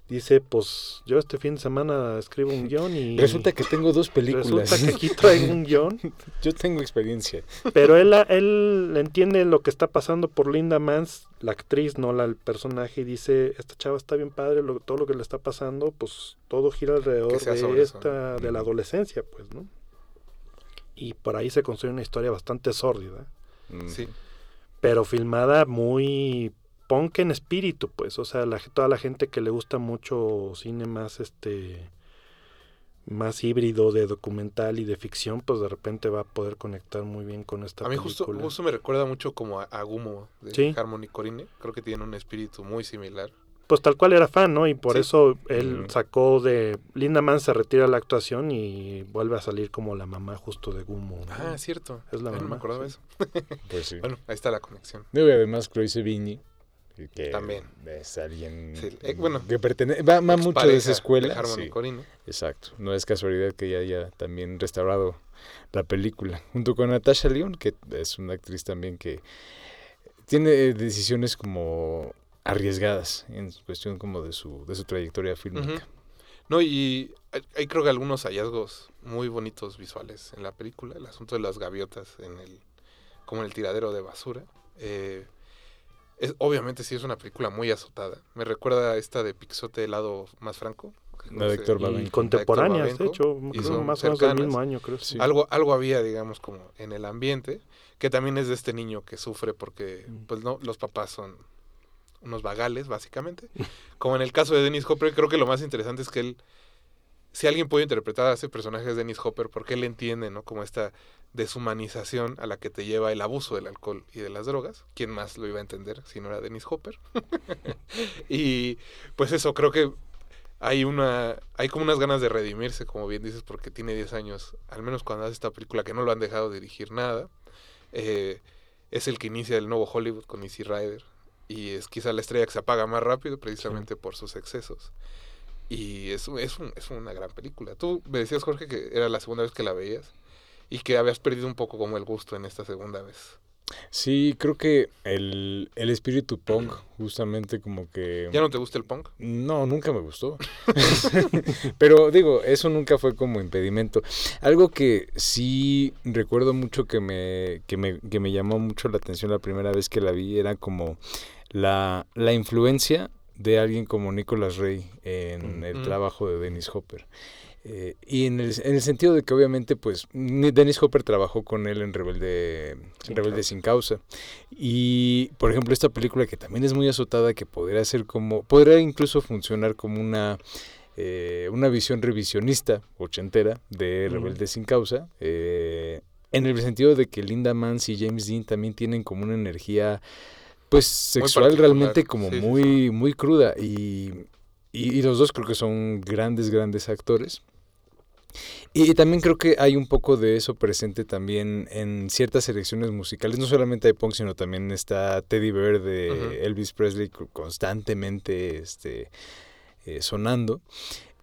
dice, pues yo este fin de semana escribo un guion y Resulta que tengo dos películas. resulta que aquí traigo un guion, Yo tengo experiencia. pero él, él entiende lo que está pasando por Linda Mans, la actriz, no la, el personaje, y dice, esta chava está bien padre, lo- todo lo que le está pasando, pues todo gira alrededor de eso, esta, de la adolescencia, pues, ¿no? Y por ahí se construye una historia bastante sórdida, Mm. Sí. pero filmada muy punk en espíritu, pues, o sea, la, toda la gente que le gusta mucho cine más, este, más híbrido de documental y de ficción, pues de repente va a poder conectar muy bien con esta A mí justo, película. justo me recuerda mucho como a, a Gumo de Sí. Harmony Corine. Creo que tiene un espíritu muy similar. pues tal cual era fan, ¿no? Y por Sí. eso él sacó de... Linda Man se retira de la actuación y vuelve a salir como la mamá justo de Gumo. ¿no? Ah, cierto. Es la Ay, no me mamá, acordaba de sí. eso. Pues sí. Bueno, ahí está la conexión. Y además Chloe Sevigny, que También. es alguien Sí, eh, bueno, que pertenece, va, va mucho de esa escuela. Harmony sí, exacto. No es casualidad que ella haya también restaurado la película. Junto con Natasha Lyonne, que es una actriz también que tiene decisiones como arriesgadas en cuestión como de su, de su trayectoria fílmica. No, y hay, hay creo que algunos hallazgos muy bonitos visuales en la película. El asunto de las gaviotas en el, como en el tiradero de basura. Eh, es, obviamente sí es una película muy azotada. Me recuerda a esta de Pixote del lado más franco. La de Héctor Babenco. contemporáneas, de hecho, y creo son más o menos del mismo año, creo. Sí. Algo, algo había, digamos, como en el ambiente, que también es de este niño que sufre porque, Mm. pues no, los papás son unos vagales, básicamente. Como en el caso de Dennis Hopper, creo que lo más interesante es que él, si alguien puede interpretar a ese personaje es Dennis Hopper, porque él entiende, ¿no? Como esta deshumanización a la que te lleva el abuso del alcohol y de las drogas. ¿Quién más lo iba a entender si no era Dennis Hopper? y pues eso, creo que hay una hay como unas ganas de redimirse, como bien dices, porque tiene 10 años, al menos cuando hace esta película que no lo han dejado dirigir nada. Eh, es el que inicia el nuevo Hollywood con Easy Rider y es quizá la estrella que se apaga más rápido precisamente por sus excesos. Y es, es, un- es una gran película. Tú me decías, Jorge, que era la segunda vez que la veías y que habías perdido un poco como el gusto en esta segunda vez. Sí, creo que el, el espíritu punk, justamente como que... ¿Ya no te gusta el punk? No, nunca me gustó. Pero digo, eso nunca fue como impedimento. Algo que sí recuerdo mucho que me, que me, que me llamó mucho la atención la primera vez que la vi era como la, la influencia de alguien como Nicholas Rey en el Mm. trabajo de Dennis Hopper. Eh, y en el, en el sentido de que obviamente pues ni- Dennis Hopper trabajó con él en Rebelde, Sin Rebelde causa. sin causa. Y por ejemplo esta película que también es muy azotada, que podría ser como, podría incluso funcionar como una, eh, una visión revisionista ochentera de Ujú. Rebelde sin causa. eh, en el sentido de que Linda Mance y James Dean también tienen como una energía pues sexual realmente como sí, sí, muy, muy cruda. Y, y- y los dos creo que son grandes, grandes actores. Y, también creo que hay un poco de eso presente también en ciertas selecciones musicales. No solamente hay punk, sino también está Teddy Bear de. Elvis Presley co- constantemente este, eh, sonando.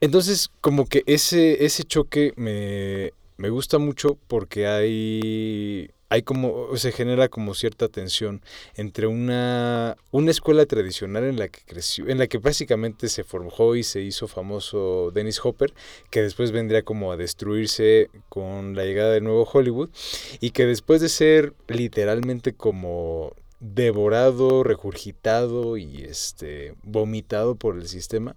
Entonces, como que ese, ese choque me, me gusta mucho porque hay, hay como, se genera como cierta tensión entre una, una escuela tradicional en la que creció, en la que básicamente se forjó y se hizo famoso Dennis Hopper, que después vendría como a destruirse con la llegada del nuevo Hollywood, y que después de ser literalmente como devorado, regurgitado y este vomitado por el sistema,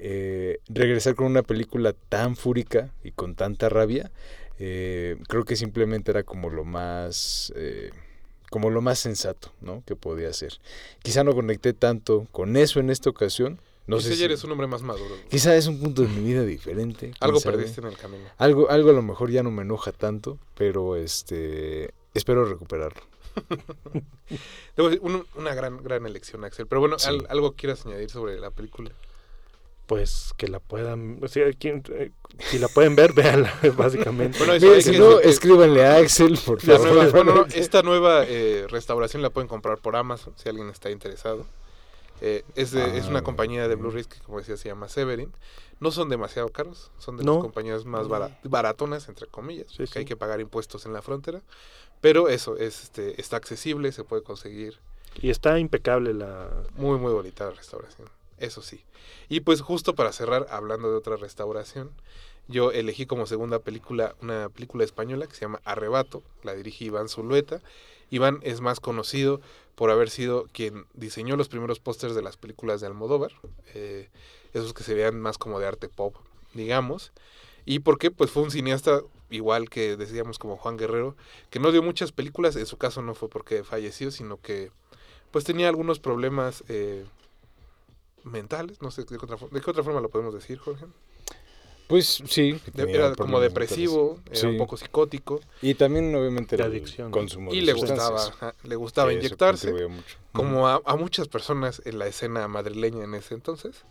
eh, regresar con una película tan fúrica y con tanta rabia, eh, creo que simplemente era como lo más eh, como lo más sensato, ¿no? Que podía ser. Quizá no conecté tanto con eso en esta ocasión. No Quizá sé si- eres un hombre más maduro. Quizá es un punto de mi vida diferente. Algo sabe. perdiste en el camino. Algo, algo a lo mejor ya no me enoja tanto, pero este espero recuperarlo. Debo decir, un- una gran, gran elección, Axel. Pero bueno, Sí. ¿algo quieras añadir sobre la película? Pues que la puedan, o sea, quien- eh, si la pueden ver, véanla, básicamente. Bueno, hay si que no, que escríbanle a Axel, por favor. nueva- bueno, no, esta nueva eh, restauración la pueden comprar por Amazon, si alguien está interesado. Eh, es, de- es Ah, una compañía de. Blu-rays que, como decía, se llama Severin. No son demasiado caros, son de No. las compañías más bara- baratonas, entre comillas, Sí, que sí. hay que pagar impuestos en la frontera. Pero eso, es, este, está accesible, se puede conseguir. Y está impecable la... Muy, muy bonita la restauración. Eso sí. Y pues justo para cerrar, hablando de otra restauración, yo elegí como segunda película una película española que se llama Arrebato. La dirige Iván Zulueta. Iván es más conocido por haber sido quien diseñó los primeros pósters de las películas de Almodóvar. eh, esos que se vean más como de arte pop, digamos. ¿Y por qué? Pues fue un cineasta igual que decíamos como Juan Guerrero, que no dio muchas películas. En su caso no fue porque falleció, sino que pues tenía algunos problemas eh, mentales, no sé de qué, otra, de qué otra forma lo podemos decir, Jorge. Pues sí. era como depresivo, mentales. era un poco psicótico Y también, obviamente, el adicción, consumo y de le gustaba, ajá, le gustaba eso inyectarse, mucho. como a, a muchas personas en la escena madrileña en ese entonces,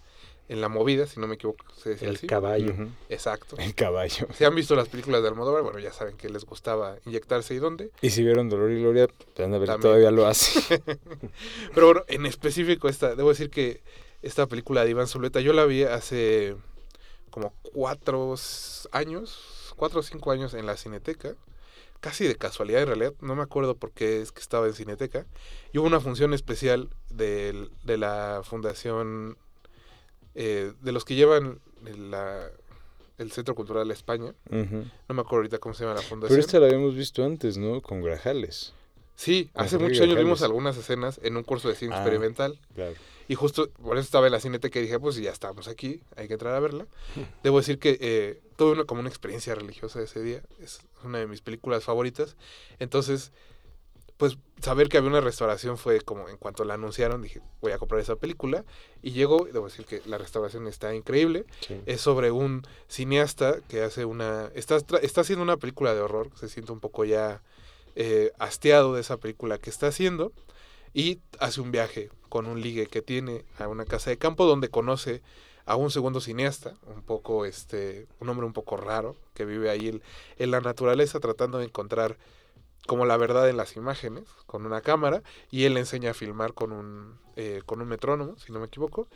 en la movida, si no me equivoco, se decía El así. caballo. Exacto. El caballo. Si han visto las películas de Almodóvar, bueno, ya saben que les gustaba inyectarse y dónde. Y si vieron Dolor y Gloria, van a ver que También. todavía lo hace. Pero bueno, en específico esta, debo decir que esta película de Iván Zuleta, yo la vi hace como cuatro años, cuatro o cinco años en la Cineteca, casi de casualidad en realidad, no me acuerdo por qué es que estaba en Cineteca, y hubo una función especial del- de, la fundación, eh, de los que llevan el, la- el Centro Cultural de España, no me acuerdo ahorita cómo se llama la fundación. Pero esta la habíamos visto antes, ¿no? Con Grajales. Sí, hace muchos años vimos algunas escenas en un curso de cine Ah. experimental. Claro. Y justo por eso estaba en la cineteca y dije, pues ya estamos aquí, hay que entrar a verla. Debo decir que eh, tuve una, como una experiencia religiosa ese día, es una de mis películas favoritas. Entonces, pues saber que había una restauración fue como, en cuanto la anunciaron, dije, voy a comprar esa película. Y llegó, debo decir que la restauración está increíble. Sí. Es sobre un cineasta que hace una... Está, está haciendo una película de horror, se siente un poco ya eh, hastiado de esa película que está haciendo y hace un viaje con un ligue que tiene a una casa de campo donde conoce a un segundo cineasta, un poco este, un hombre un poco raro que vive ahí en, en la naturaleza tratando de encontrar como la verdad en las imágenes con una cámara y él le enseña a filmar con un eh, con un metrónomo si no me equivoco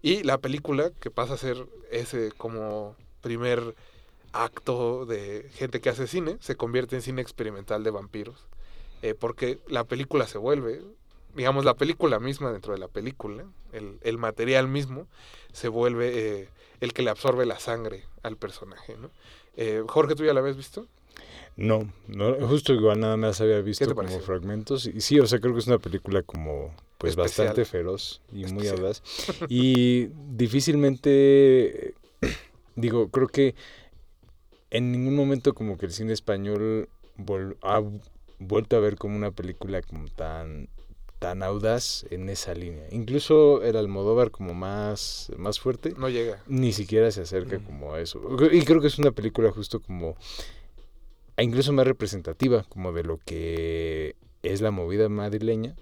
y la película que pasa a ser ese como primer acto de gente que hace cine se convierte en cine experimental de vampiros eh, porque la película se vuelve digamos la película misma dentro de la película el, el material mismo se vuelve eh, el que le absorbe la sangre al personaje ¿no? Eh, Jorge tú ya la habías visto No, no, justo igual nada más había visto como pareció? fragmentos. Y sí, o sea, creo que es una película como pues Especial. bastante feroz y muy audaz. Y difícilmente digo, creo que en ningún momento como que el cine español ha vuelto a ver como una película como tan tan audaz en esa línea. Incluso el Almodóvar como más, más fuerte, No llega. ni siquiera se acerca Mm. como a eso. Y creo que es una película justo como, e incluso más representativa como de lo que es la movida madrileña,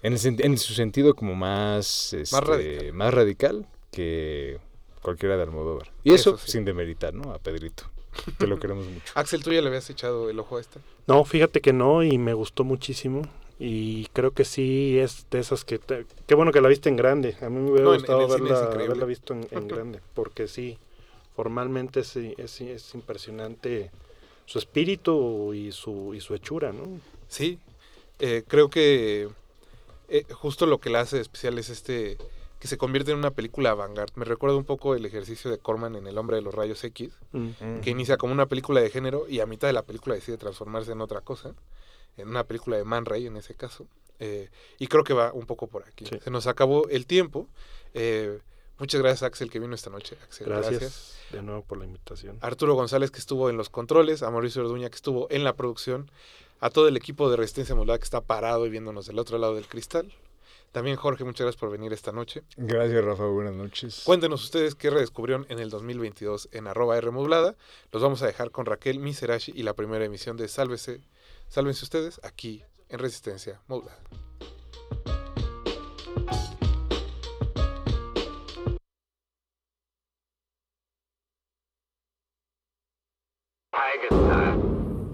en, el en su sentido como más, este, radical. más radical que cualquiera de Almodóvar. Y eso, Eso sí. sin demeritar, ¿no? A Pedrito, que lo queremos mucho. Axel, ¿tú ya le habías echado el ojo a esta? No, fíjate que no y me gustó muchísimo. Y creo que sí es de esas que... te- Qué bueno que la viste en grande. A mí me hubiera No, en- en gustado es verla, haberla visto en, en grande. Porque sí, formalmente sí, es, es impresionante su espíritu y su, y su hechura, ¿no? Sí, eh, creo que eh, justo lo que la hace especial es este que se convierte en una película avant-garde. Me recuerda un poco el ejercicio de Corman en El hombre de los rayos X, que inicia como una película de género y a mitad de la película decide transformarse en otra cosa, en una película de Man Ray en ese caso. Eh, y creo que va un poco por aquí. Sí. Se nos acabó el tiempo. Eh, muchas gracias Axel que vino esta noche. Axel, Gracias, de nuevo por la invitación. Arturo González que estuvo en los controles, a Mauricio Orduña que estuvo en la producción, a todo el equipo de Resistencia Modulada que está parado y viéndonos del otro lado del cristal. También Jorge, muchas gracias por venir esta noche. Gracias, Rafa. Buenas noches. Cuéntenos ustedes qué redescubrieron en el 2022 en arroba R modulada. Los vamos a dejar con Raquel Miserashi y la primera emisión de Sálvese, Sálvense ustedes aquí en Resistencia Modulada.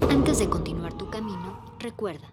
Antes de continuar tu camino, recuerda,